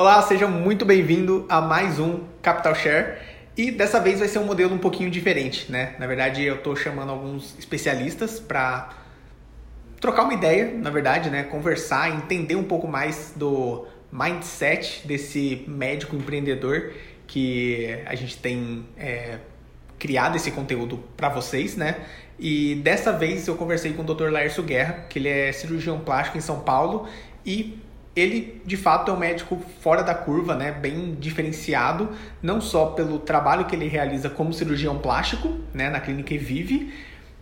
Olá, seja muito bem-vindo a mais um Capital Share. E dessa vez vai ser um modelo um pouquinho diferente, né? Na verdade, eu estou chamando alguns especialistas para trocar uma ideia, na verdade, né? Conversar, entender um pouco mais do mindset desse médico empreendedor que a gente tem é, criado esse conteúdo para vocês, né? E dessa vez eu conversei com o Dr. Laércio Guerra, que ele é cirurgião plástico em São Paulo e ele de fato é um médico fora da curva, né, bem diferenciado, não só pelo trabalho que ele realiza como cirurgião plástico, né, na clínica Evive,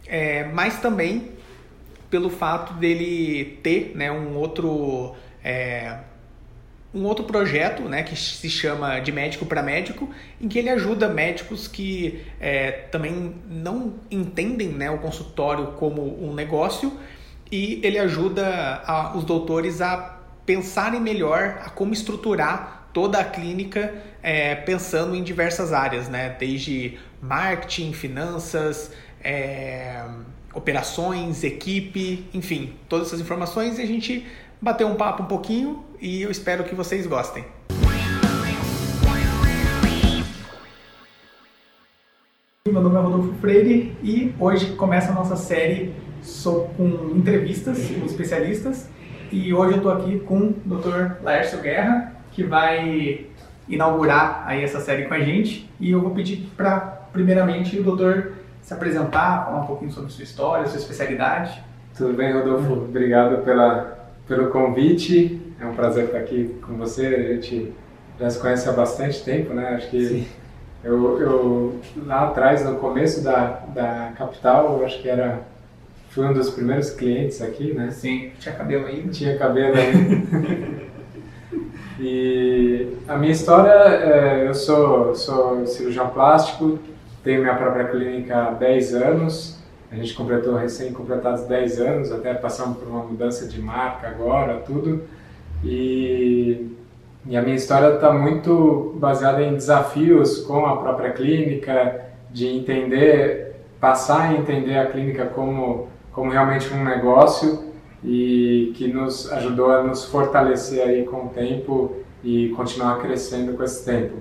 é, mas também pelo fato dele ter, né, um outro é, um outro projeto, né, que se chama de médico para médico, em que ele ajuda médicos que é, também não entendem, né, o consultório como um negócio e ele ajuda a, os doutores a pensarem melhor a como estruturar toda a clínica é, pensando em diversas áreas, né? Desde marketing, finanças, é, operações, equipe, enfim, todas essas informações e a gente bateu um papo um pouquinho e eu espero que vocês gostem. Meu nome é Rodolfo Freire e hoje começa a nossa série com entrevistas com especialistas e hoje eu estou aqui com o Dr. Laércio Guerra, que vai inaugurar aí essa série com a gente. E eu vou pedir para, primeiramente, o doutor se apresentar, falar um pouquinho sobre sua história, sua especialidade. Tudo bem, Rodolfo? Obrigado pela, pelo convite. É um prazer estar aqui com você. A gente já se conhece há bastante tempo, né? Acho que eu, eu, lá atrás, no começo da, da capital, acho que era Fui um dos primeiros clientes aqui, né? Sim, tinha cabelo ainda. Tinha cabelo ainda. e a minha história, é, eu sou, sou cirurgião plástico, tenho minha própria clínica há 10 anos. A gente completou recém-completados 10 anos, até passamos por uma mudança de marca agora, tudo. E, e a minha história está muito baseada em desafios com a própria clínica, de entender, passar a entender a clínica como como realmente um negócio e que nos ajudou a nos fortalecer aí com o tempo e continuar crescendo com esse tempo.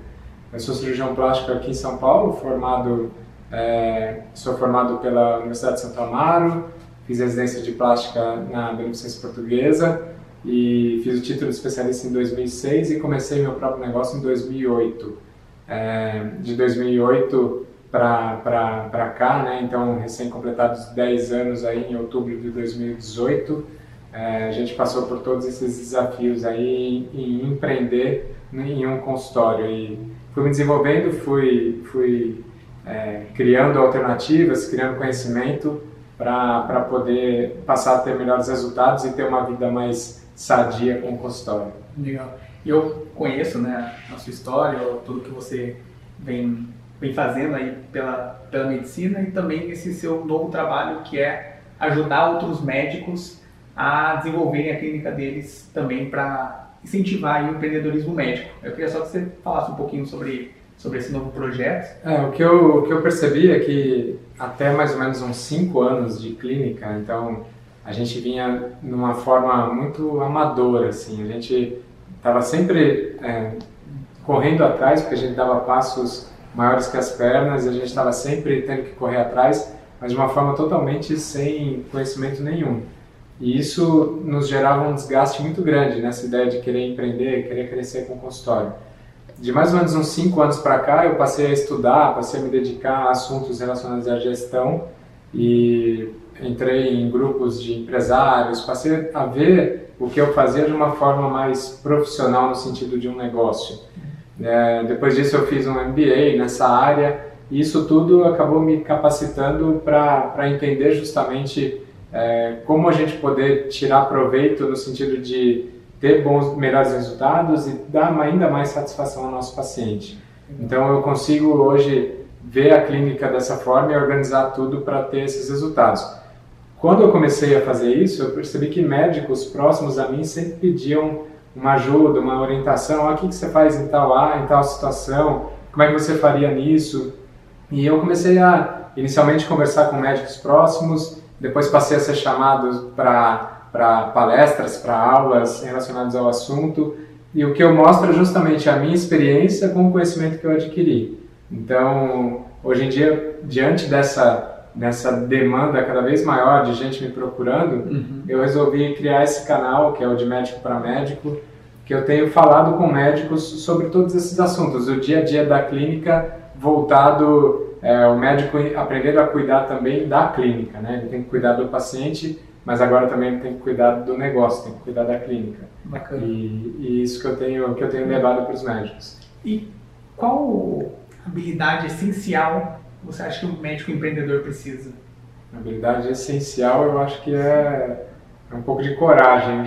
Eu sou cirurgião plástico aqui em São Paulo, formado, é, sou formado pela Universidade de Santo Amaro, fiz residência de plástica na Beneficência Portuguesa e fiz o título de especialista em 2006 e comecei meu próprio negócio em 2008. É, de 2008 para cá, né? então recém-completados 10 anos aí em outubro de 2018, é, a gente passou por todos esses desafios aí em, em empreender em um consultório e fui me desenvolvendo, fui, fui é, criando alternativas, criando conhecimento para poder passar a ter melhores resultados e ter uma vida mais sadia com o consultório. Legal. Eu conheço né, a sua história, tudo que você vem vem fazendo aí pela, pela medicina e também esse seu novo trabalho que é ajudar outros médicos a desenvolverem a clínica deles também para incentivar o empreendedorismo médico. Eu queria só que você falasse um pouquinho sobre, sobre esse novo projeto. É, o que, eu, o que eu percebi é que até mais ou menos uns cinco anos de clínica, então a gente vinha numa forma muito amadora, assim, a gente estava sempre é, correndo atrás porque a gente dava passos maiores que as pernas e a gente estava sempre tendo que correr atrás, mas de uma forma totalmente sem conhecimento nenhum. E isso nos gerava um desgaste muito grande nessa ideia de querer empreender, querer crescer com o consultório. De mais ou menos uns cinco anos para cá, eu passei a estudar, passei a me dedicar a assuntos relacionados à gestão e entrei em grupos de empresários, passei a ver o que eu fazia de uma forma mais profissional no sentido de um negócio. É, depois disso eu fiz um MBA nessa área e isso tudo acabou me capacitando para entender justamente é, como a gente poder tirar proveito no sentido de ter bons, melhores resultados e dar ainda mais satisfação ao nosso paciente. Então eu consigo hoje ver a clínica dessa forma e organizar tudo para ter esses resultados. Quando eu comecei a fazer isso, eu percebi que médicos próximos a mim sempre pediam uma ajuda, uma orientação, ah, o que, que você faz em tal área, em tal situação, como é que você faria nisso? E eu comecei a, inicialmente, conversar com médicos próximos, depois passei a ser chamado para palestras, para aulas relacionadas ao assunto, e o que eu mostro é justamente a minha experiência com o conhecimento que eu adquiri. Então, hoje em dia, diante dessa dessa demanda cada vez maior de gente me procurando, uhum. eu resolvi criar esse canal, que é o de médico para médico, que eu tenho falado com médicos sobre todos esses assuntos, o dia a dia da clínica voltado, é, o médico aprendendo a cuidar também da clínica, né? Ele tem que cuidar do paciente, mas agora também tem que cuidar do negócio, tem que cuidar da clínica. Bacana. E, e isso que eu tenho que eu tenho levado para os médicos. E qual habilidade essencial você acha que um médico empreendedor precisa? A habilidade essencial, eu acho que é, é um pouco de coragem,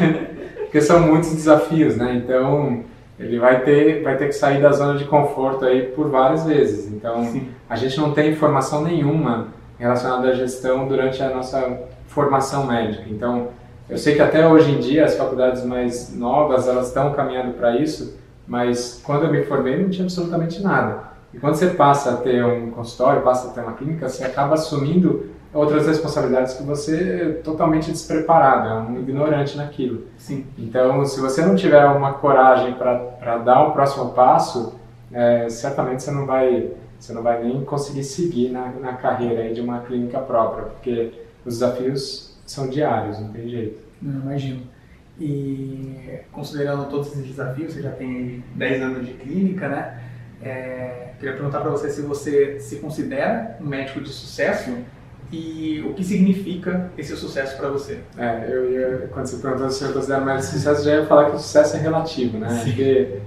porque são muitos desafios, né? Então, ele vai ter, vai ter que sair da zona de conforto aí por várias vezes. Então, Sim. a gente não tem informação nenhuma relacionada à gestão durante a nossa formação médica. Então, eu sei que até hoje em dia as faculdades mais novas, elas estão caminhando para isso, mas quando eu me formei não tinha absolutamente nada. E quando você passa a ter um consultório, passa a ter uma clínica, você acaba assumindo outras responsabilidades que você é totalmente despreparado, é um ignorante naquilo. Sim. Então, se você não tiver uma coragem para dar o um próximo passo, é, certamente você não vai você não vai nem conseguir seguir na, na carreira de uma clínica própria, porque os desafios são diários, não tem jeito. Não, imagino. E considerando todos esses desafios, você já tem 10 anos de clínica, né? É, queria perguntar para você se você se considera um médico de sucesso e o que significa esse sucesso para você. É, eu ia, quando você perguntou se eu considero um médico de sucesso, já ia falar que o sucesso é relativo, né? Sim. Porque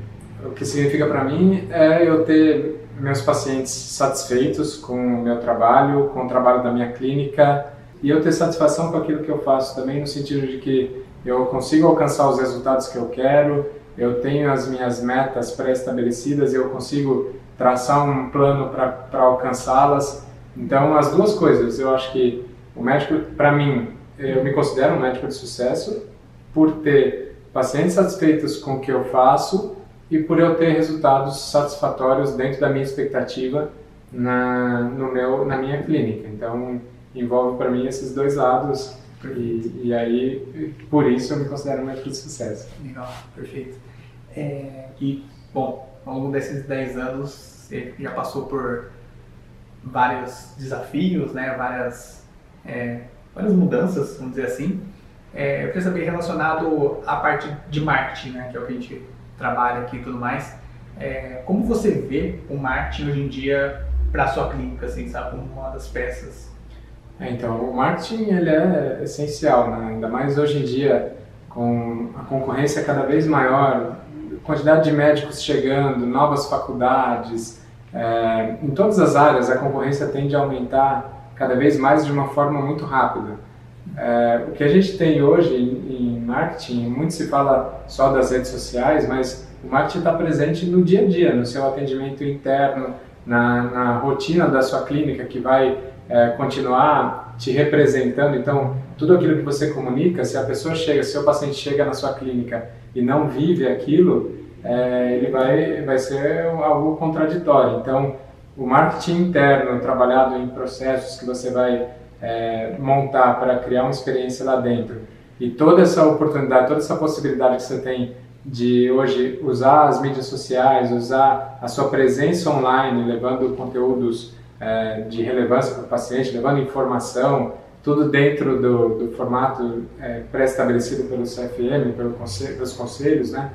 o que significa para mim é eu ter meus pacientes satisfeitos com o meu trabalho, com o trabalho da minha clínica e eu ter satisfação com aquilo que eu faço também no sentido de que eu consigo alcançar os resultados que eu quero, eu tenho as minhas metas pré-estabelecidas e eu consigo traçar um plano para alcançá-las. Então, as duas coisas, eu acho que o médico, para mim, eu me considero um médico de sucesso por ter pacientes satisfeitos com o que eu faço e por eu ter resultados satisfatórios dentro da minha expectativa na, no meu, na minha clínica. Então, envolve para mim esses dois lados e, e, aí, por isso, eu me considero um médico de sucesso. Legal, perfeito. É, e, bom, ao longo desses 10 anos, você já passou por vários desafios, né, várias, é, várias mudanças, vamos dizer assim. É, eu queria saber, relacionado à parte de marketing, né, que é o que a gente trabalha aqui e tudo mais, é, como você vê o marketing hoje em dia para a sua clínica, assim, sabe, como uma das peças é, então, o marketing ele é essencial, né? ainda mais hoje em dia, com a concorrência cada vez maior, quantidade de médicos chegando, novas faculdades, é, em todas as áreas a concorrência tende a aumentar cada vez mais de uma forma muito rápida. É, o que a gente tem hoje em, marketing, muito se fala só das redes sociais, mas o marketing está presente no dia a dia, no seu atendimento interno, na, na rotina da sua clínica que vai é, continuar te representando. Então, tudo aquilo que você comunica, se a pessoa chega, se o paciente chega na sua clínica e não vive aquilo, é, ele vai, vai ser algo contraditório. Então, o marketing interno, trabalhado em processos que você vai é, montar para criar uma experiência lá dentro, e toda essa oportunidade, toda essa possibilidade que você tem de hoje usar as mídias sociais, usar a sua presença online, levando conteúdos é, de relevância para o paciente, levando informação, tudo dentro do, do formato é, pré-estabelecido pelo CFM, pelo conselho, pelos conselhos, né?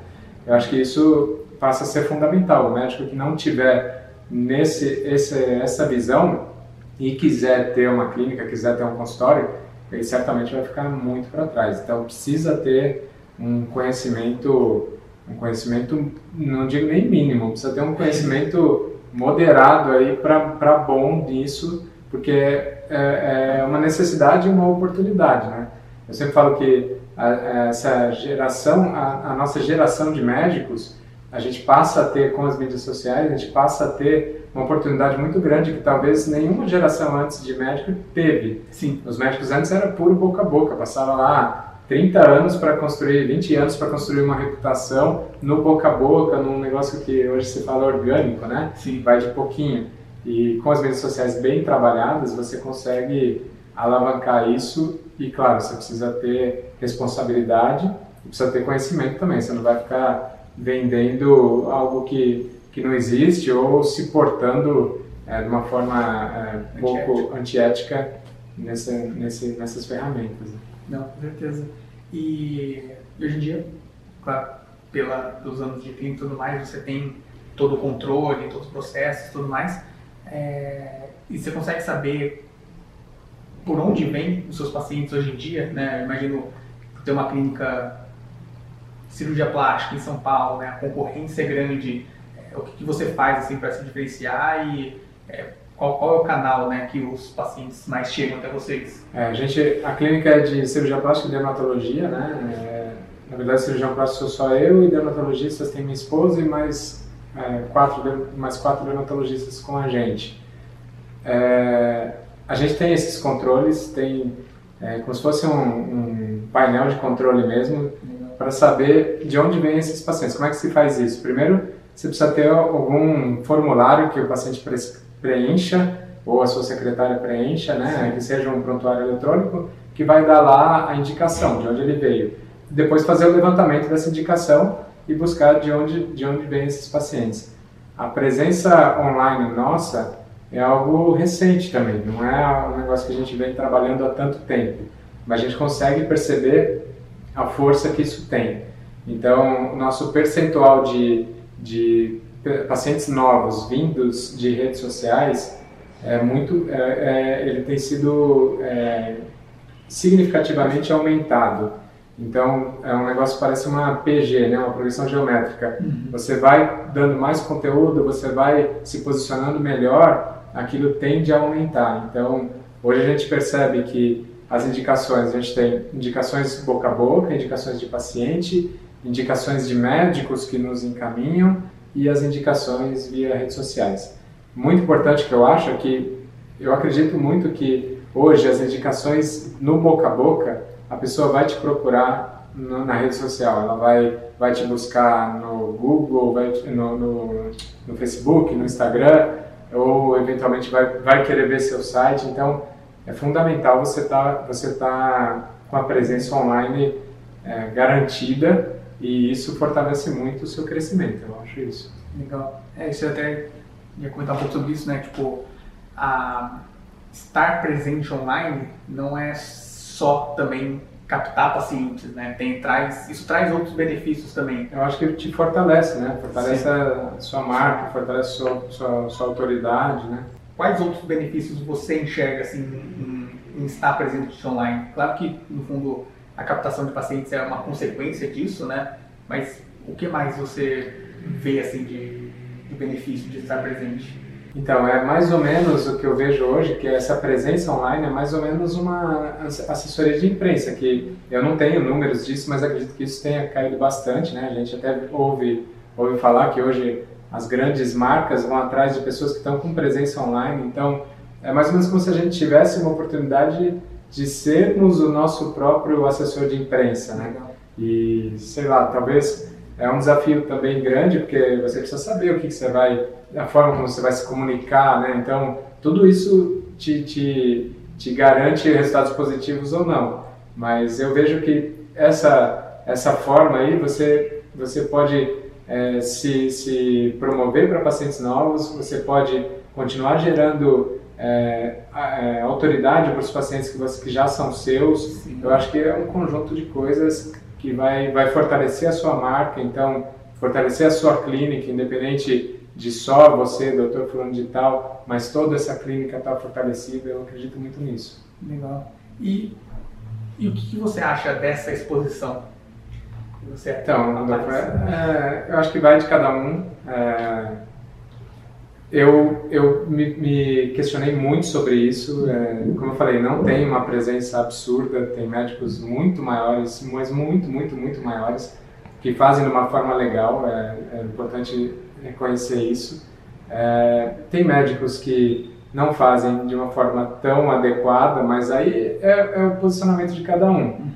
Eu acho que isso passa a ser fundamental. O médico que não tiver nesse, esse, essa visão e quiser ter uma clínica, quiser ter um consultório, ele certamente vai ficar muito para trás. Então precisa ter um conhecimento, um conhecimento, não digo nem mínimo, precisa ter um conhecimento moderado aí para bom disso, porque é, é, uma necessidade e uma oportunidade, né? Eu sempre falo que a, essa geração, a, a, nossa geração de médicos, a gente passa a ter com as mídias sociais, a gente passa a ter uma oportunidade muito grande que talvez nenhuma geração antes de médico teve. Sim. Os médicos antes era puro boca a boca, passava lá 30 anos para construir, 20 anos para construir uma reputação no boca a boca, num negócio que hoje se fala orgânico, né? Sim. Vai de pouquinho. E com as mídias sociais bem trabalhadas, você consegue alavancar isso e, claro, você precisa ter responsabilidade precisa ter conhecimento também, você não vai ficar vendendo algo que, que não existe ou se portando é, de uma forma é, pouco antiética nessa, nesse, nessas ferramentas. Né? Não, com certeza. E hoje em dia, claro, pela, pelos anos de clínica e tudo mais, você tem todo o controle, todos os processos tudo mais. É, e você consegue saber por onde vêm os seus pacientes hoje em dia, né? Eu imagino ter uma clínica cirurgia plástica em São Paulo, né? A concorrência é grande. É, o que, que, você faz assim para se diferenciar e é, qual, qual, é o canal, né, que os pacientes mais chegam até vocês? É, a gente, a clínica é de cirurgia plástica e dermatologia, né? É, na verdade, cirurgião plástico sou só eu e dermatologistas tem minha esposa e mais é, quatro, mais quatro dermatologistas com a gente. É, a gente tem esses controles, tem é, como se fosse um, um, painel de controle mesmo, para saber de onde vêm esses pacientes. Como é que se faz isso? Primeiro, você precisa ter algum formulário que o paciente preencha, ou a sua secretária preencha, né, que seja um prontuário eletrônico, que vai dar lá a indicação de onde ele veio. Depois fazer o levantamento dessa indicação e buscar de onde, de onde vêm esses pacientes. A presença online nossa é algo recente também, não é um negócio que a gente vem trabalhando há tanto tempo, mas a gente consegue perceber a força que isso tem. Então, nosso percentual de, de pacientes novos vindos de redes sociais é muito, é, é, ele tem sido é, significativamente aumentado. Então, é um negócio que parece uma PG, né? uma progressão geométrica. Uhum. Você vai dando mais conteúdo, você vai se posicionando melhor, aquilo tende a aumentar. Então, hoje a gente percebe que as indicações, a gente tem indicações boca a boca, indicações de paciente, indicações de médicos que nos encaminham e as indicações via redes sociais. Muito importante que eu acho é que eu acredito muito que hoje as indicações no boca a boca, a pessoa vai te procurar no, na rede social, ela vai, vai te buscar no Google, vai, no, no, no Facebook, no Instagram, ou eventualmente vai, vai querer ver seu site. Então, é fundamental você estar tá, você tá com a presença online é, garantida e isso fortalece muito o seu crescimento, eu acho isso. Legal. É, isso eu até ia comentar um pouco sobre isso, né? Tipo, a estar presente online não é só também captar pacientes, né? Tem, traz, isso traz outros benefícios também. Eu acho que te fortalece, né? Fortalece Sim. a sua marca, fortalece a sua, sua, sua, autoridade, né? Quais outros benefícios você enxerga, assim, em, em, estar presente online? Claro que, no fundo, a captação de pacientes é uma consequência disso, né? Mas o que mais você vê, assim, de, de benefício de estar presente? Então, é mais ou menos o que eu vejo hoje, que essa presença online é mais ou menos uma assessoria de imprensa, que eu não tenho números disso, mas acredito que isso tenha caído bastante, né? A gente até ouve, ouve falar que hoje as grandes marcas vão atrás de pessoas que estão com presença online, então é mais ou menos como se a gente tivesse uma oportunidade de sermos o nosso próprio assessor de imprensa, né? E, sei lá, talvez é um desafio também grande, porque você precisa saber o que, que você vai a forma como você vai se comunicar, né? Então, tudo isso te, te, te garante resultados positivos ou não. Mas eu vejo que essa, essa forma aí, você, você pode é, se, se promover para pacientes novos, você pode continuar gerando é, é, autoridade para os pacientes que, você, que já são seus. Sim. Eu acho que é um conjunto de coisas que vai, vai fortalecer a sua marca, então fortalecer a sua clínica, independente de só você, doutor fulano de tal, mas toda essa clínica está fortalecida, eu acredito muito nisso. Legal. E, e o que, que você acha dessa exposição? Você então, é, eu acho que vai de cada um. É, eu eu me, me, questionei muito sobre isso. É, como eu falei, não tem uma presença absurda, tem médicos muito maiores, mas muito, muito, muito maiores, que fazem de uma forma legal. É, é importante reconhecer isso. É, tem médicos que não fazem de uma forma tão adequada, mas aí é, é o posicionamento de cada um.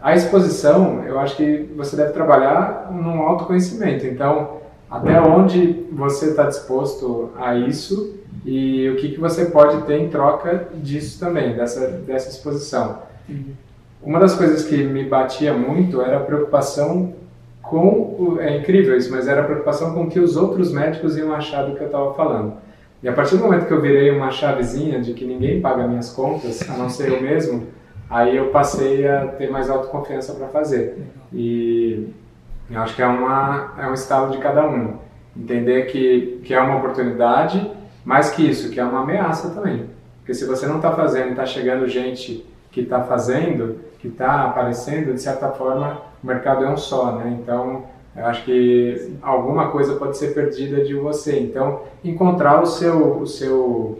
A exposição, eu acho que você deve trabalhar num autoconhecimento. Então, até onde você está disposto a isso e o que, que você pode ter em troca disso também, dessa, dessa exposição. uma das coisas que me batia muito era a preocupação com, é incrível isso, mas era a preocupação com o que os outros médicos iam achar do que eu estava falando. E a partir do momento que eu virei uma chavezinha de que ninguém paga minhas contas, a não ser eu mesmo, aí eu passei a ter mais autoconfiança para fazer. E eu acho que é, uma, é um estado de cada um. Entender que, que é uma oportunidade, mais que isso, que é uma ameaça também. Porque se você não está fazendo está chegando gente que está fazendo, que está aparecendo, de certa forma, o mercado é um só, né? Então, eu acho que alguma coisa pode ser perdida de você. Então, encontrar o seu, o seu,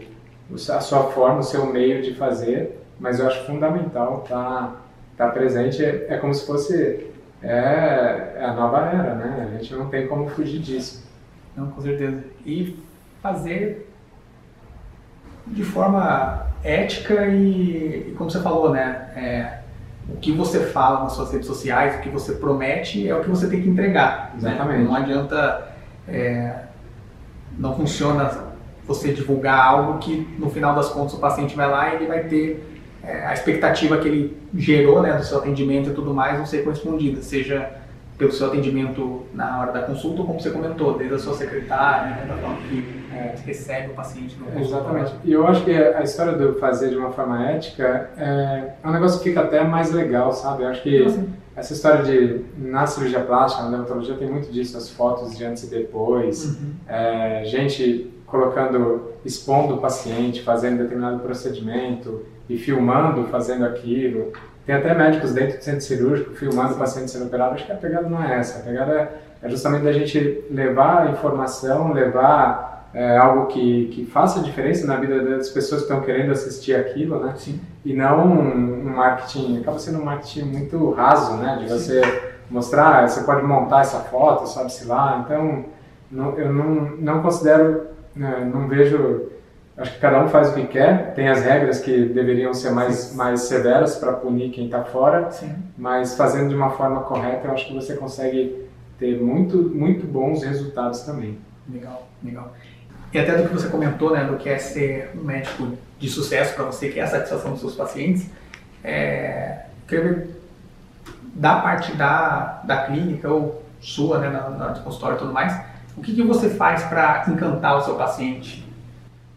a sua forma, o seu meio de fazer, mas eu acho fundamental estar tá, tá presente. É, é, como se fosse é, é, a nova era, né? A gente não tem como fugir disso. Não, com certeza. E fazer de forma ética e, e como você falou, né? É, o que você fala nas suas redes sociais, o que você promete é o que você tem que entregar. Né? Exatamente. Né? Não adianta. É, não funciona você divulgar algo que no final das contas o paciente vai lá e ele vai ter é, a expectativa que ele gerou né, do seu atendimento e tudo mais não ser correspondida, seja pelo seu atendimento na hora da consulta, como você comentou, desde a sua secretária, né, da forma que é, recebe o paciente no Exatamente. E eu acho que a história do fazer de uma forma ética é, é um negócio que fica até mais legal, sabe? Eu acho que assim? essa história de, na cirurgia plástica, na dermatologia, tem muito disso, as fotos de antes e depois, uhum. é, gente colocando, expondo o paciente, fazendo determinado procedimento e filmando, fazendo aquilo. Tem até médicos dentro do centro cirúrgico filmando o paciente sendo operado. Acho que a pegada não é essa. A pegada é justamente da gente levar informação, levar é, algo que, que faça diferença na vida das pessoas que estão querendo assistir aquilo, né? Sim. E não um, um marketing, acaba sendo um marketing muito raso, né? De você Sim. mostrar, você pode montar essa foto, sabe-se lá. Então, não, eu não, não considero, né, não vejo Acho que cada um faz o que quer, tem as regras que deveriam ser mais, mais severas para punir quem está fora, Sim. mas fazendo de uma forma correta, eu acho que você consegue ter muito, muito bons resultados também. Legal, legal. E até do que você comentou, né, do que é ser um médico de sucesso para você, que é a satisfação dos seus pacientes, é, queria ver da parte da, da clínica ou sua, né, na, na consultório e tudo mais, o que, que você faz para encantar o seu paciente?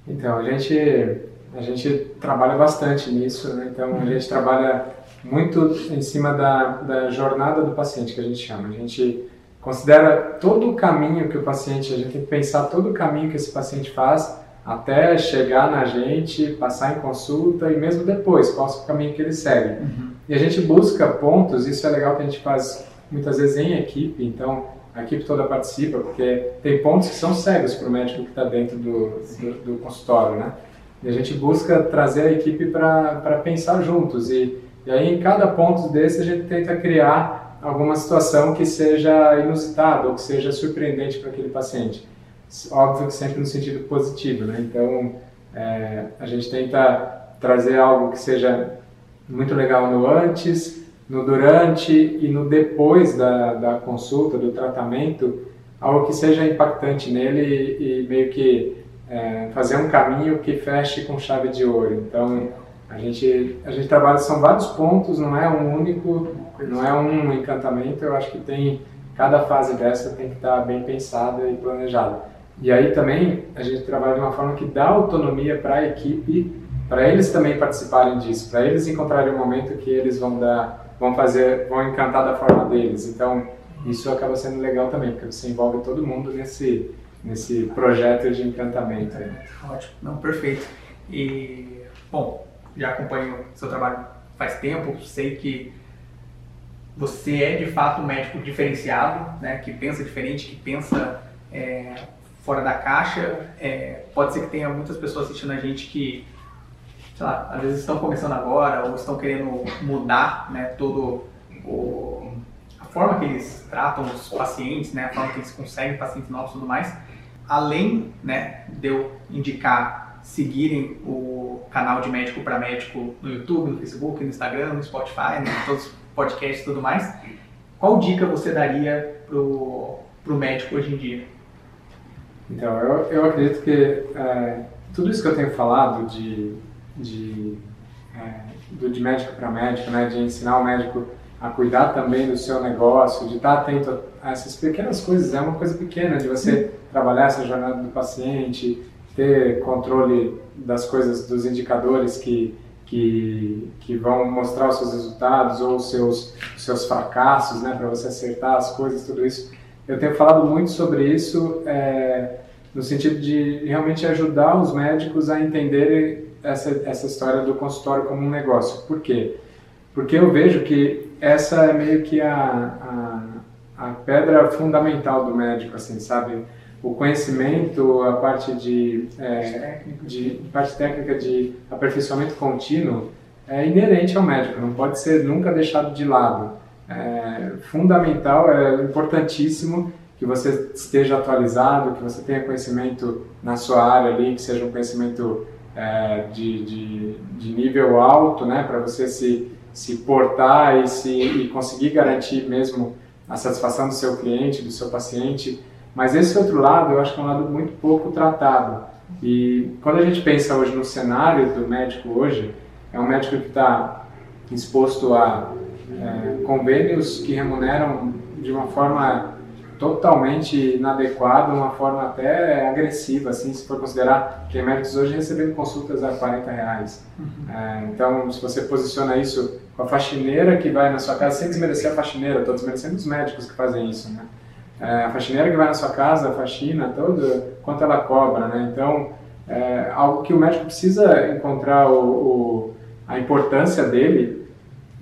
Então, a gente, a gente trabalha bastante nisso, né? Então, a gente trabalha muito em cima da, da jornada do paciente, que a gente chama. A gente considera todo o caminho que o paciente, a gente tem que pensar todo o caminho que esse paciente faz até chegar na gente, passar em consulta e mesmo depois, qual é o caminho que ele segue. Uhum. E a gente busca pontos, isso é legal que a gente faz muitas vezes em equipe, então a equipe toda participa, porque tem pontos que são cegos para o médico que está dentro do, do, do, consultório, né? E a gente busca trazer a equipe para pensar juntos. E, e aí, em cada ponto desse, a gente tenta criar alguma situação que seja inusitada ou que seja surpreendente para aquele paciente. Óbvio que sempre no sentido positivo, né? Então, é, a gente tenta trazer algo que seja muito legal no antes, no durante e no depois da, da consulta, do tratamento, algo que seja impactante nele e, e meio que é, fazer um caminho que feche com chave de ouro. Então, a gente, a gente trabalha, são vários pontos, não é um único, não é um encantamento, eu acho que tem, cada fase dessa tem que estar bem pensada e planejada. E aí também a gente trabalha de uma forma que dá autonomia para a equipe, para eles também participarem disso, para eles encontrarem um momento que eles vão dar vão fazer, vão encantar da forma deles. Então, isso acaba sendo legal também, porque você envolve todo mundo nesse, nesse projeto de encantamento. É, ótimo, não, perfeito. E, bom, já acompanho seu trabalho faz tempo, sei que você é de fato um médico diferenciado, né, que pensa diferente, que pensa é, fora da caixa. É, pode ser que tenha muitas pessoas assistindo a gente que sei lá, às vezes estão começando agora ou estão querendo mudar, né, todo o, a forma que eles tratam os pacientes, né, a forma que eles conseguem pacientes novos e tudo mais. Além, né, de eu indicar seguirem o canal de médico para médico no YouTube, no Facebook, no Instagram, no Spotify, né, todos os podcasts e tudo mais. Qual dica você daria pro pro médico hoje em dia? Então, eu, eu acredito que é, tudo isso que eu tenho falado de de é, do de médico para médico, né, de ensinar o médico a cuidar também do seu negócio, de estar atento a essas pequenas coisas. É uma coisa pequena de você trabalhar essa jornada do paciente, ter controle das coisas, dos indicadores que, que, que vão mostrar os seus resultados ou os seus, os seus fracassos, né, para você acertar as coisas, tudo isso. Eu tenho falado muito sobre isso é, no sentido de realmente ajudar os médicos a entenderem essa, essa história do consultório como um negócio. Por quê? Porque eu vejo que essa é meio que a, a, a pedra fundamental do médico, assim, sabe? O conhecimento, a parte de, é, de parte técnica de aperfeiçoamento contínuo é inerente ao médico, não pode ser nunca deixado de lado. É fundamental, é importantíssimo que você esteja atualizado, que você tenha conhecimento na sua área ali, que seja um conhecimento é, de, de, de, nível alto, né, para você se, se portar e, se, e conseguir garantir mesmo a satisfação do seu cliente, do seu paciente. Mas esse outro lado, eu acho que é um lado muito pouco tratado. E quando a gente pensa hoje no cenário do médico hoje, é um médico que está exposto a é, convênios que remuneram de uma forma totalmente inadequado, uma forma até agressiva, assim, se for considerar que médicos hoje recebendo consultas a 40 reais. Uhum. É, então, se você posiciona isso com a faxineira que vai na sua casa, sem desmerecer a faxineira, estou desmerecendo os médicos que fazem isso, né? É, a faxineira que vai na sua casa, a faxina, todo, quanto ela cobra, né? Então, é algo que o médico precisa encontrar o, o, a importância dele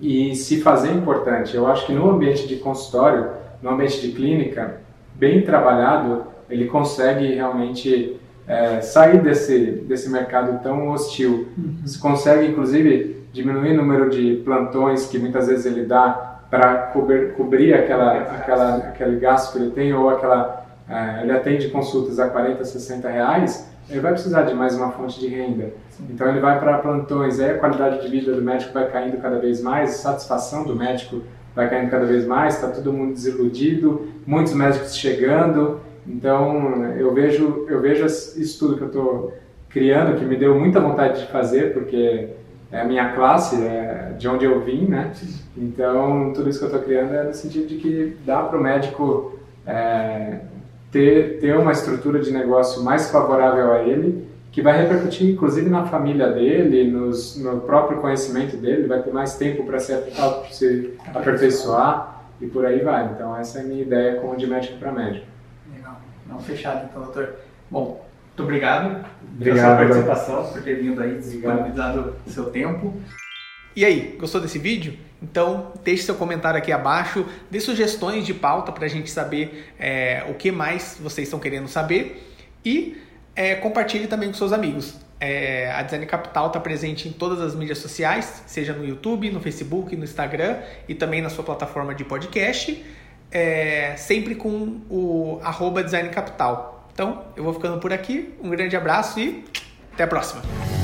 e se fazer importante. Eu acho que no ambiente de consultório, no ambiente de clínica, bem trabalhado, ele consegue realmente é, sair desse, desse mercado tão hostil. Uhum. Você consegue, inclusive, diminuir o número de plantões que muitas vezes ele dá para cobrir, cobrir aquela, aquela, aquele gasto que ele tem ou aquela é, ele atende consultas a 40, 60 reais, ele vai precisar de mais uma fonte de renda. Então ele vai para plantões, aí a qualidade de vida do médico vai caindo cada vez mais, a satisfação do médico vai caindo cada vez mais, está todo mundo desiludido, muitos médicos chegando. Então, eu vejo, eu vejo isso tudo que eu estou criando, que me deu muita vontade de fazer, porque é a minha classe, é de onde eu vim, né? Então, tudo isso que eu estou criando é no sentido de que dá para o médico é, ter, ter uma estrutura de negócio mais favorável a ele que vai repercutir inclusive na família dele, nos, no próprio conhecimento dele, vai ter mais tempo para se, se aperfeiçoar e por aí vai. Então essa é a minha ideia como de médico para médico. Legal. Não fechado então, doutor. Bom, muito obrigado, obrigado pela sua participação, por ter vindo aí, disponibilizado o seu tempo. E aí, gostou desse vídeo? Então deixe seu comentário aqui abaixo, dê sugestões de pauta para a gente saber é, o que mais vocês estão querendo saber e é, compartilhe também com seus amigos. É, a Design Capital está presente em todas as mídias sociais, seja no YouTube, no Facebook, no Instagram e também na sua plataforma de podcast, é, sempre com o arroba Design Capital. Então, eu vou ficando por aqui, um grande abraço e até a próxima!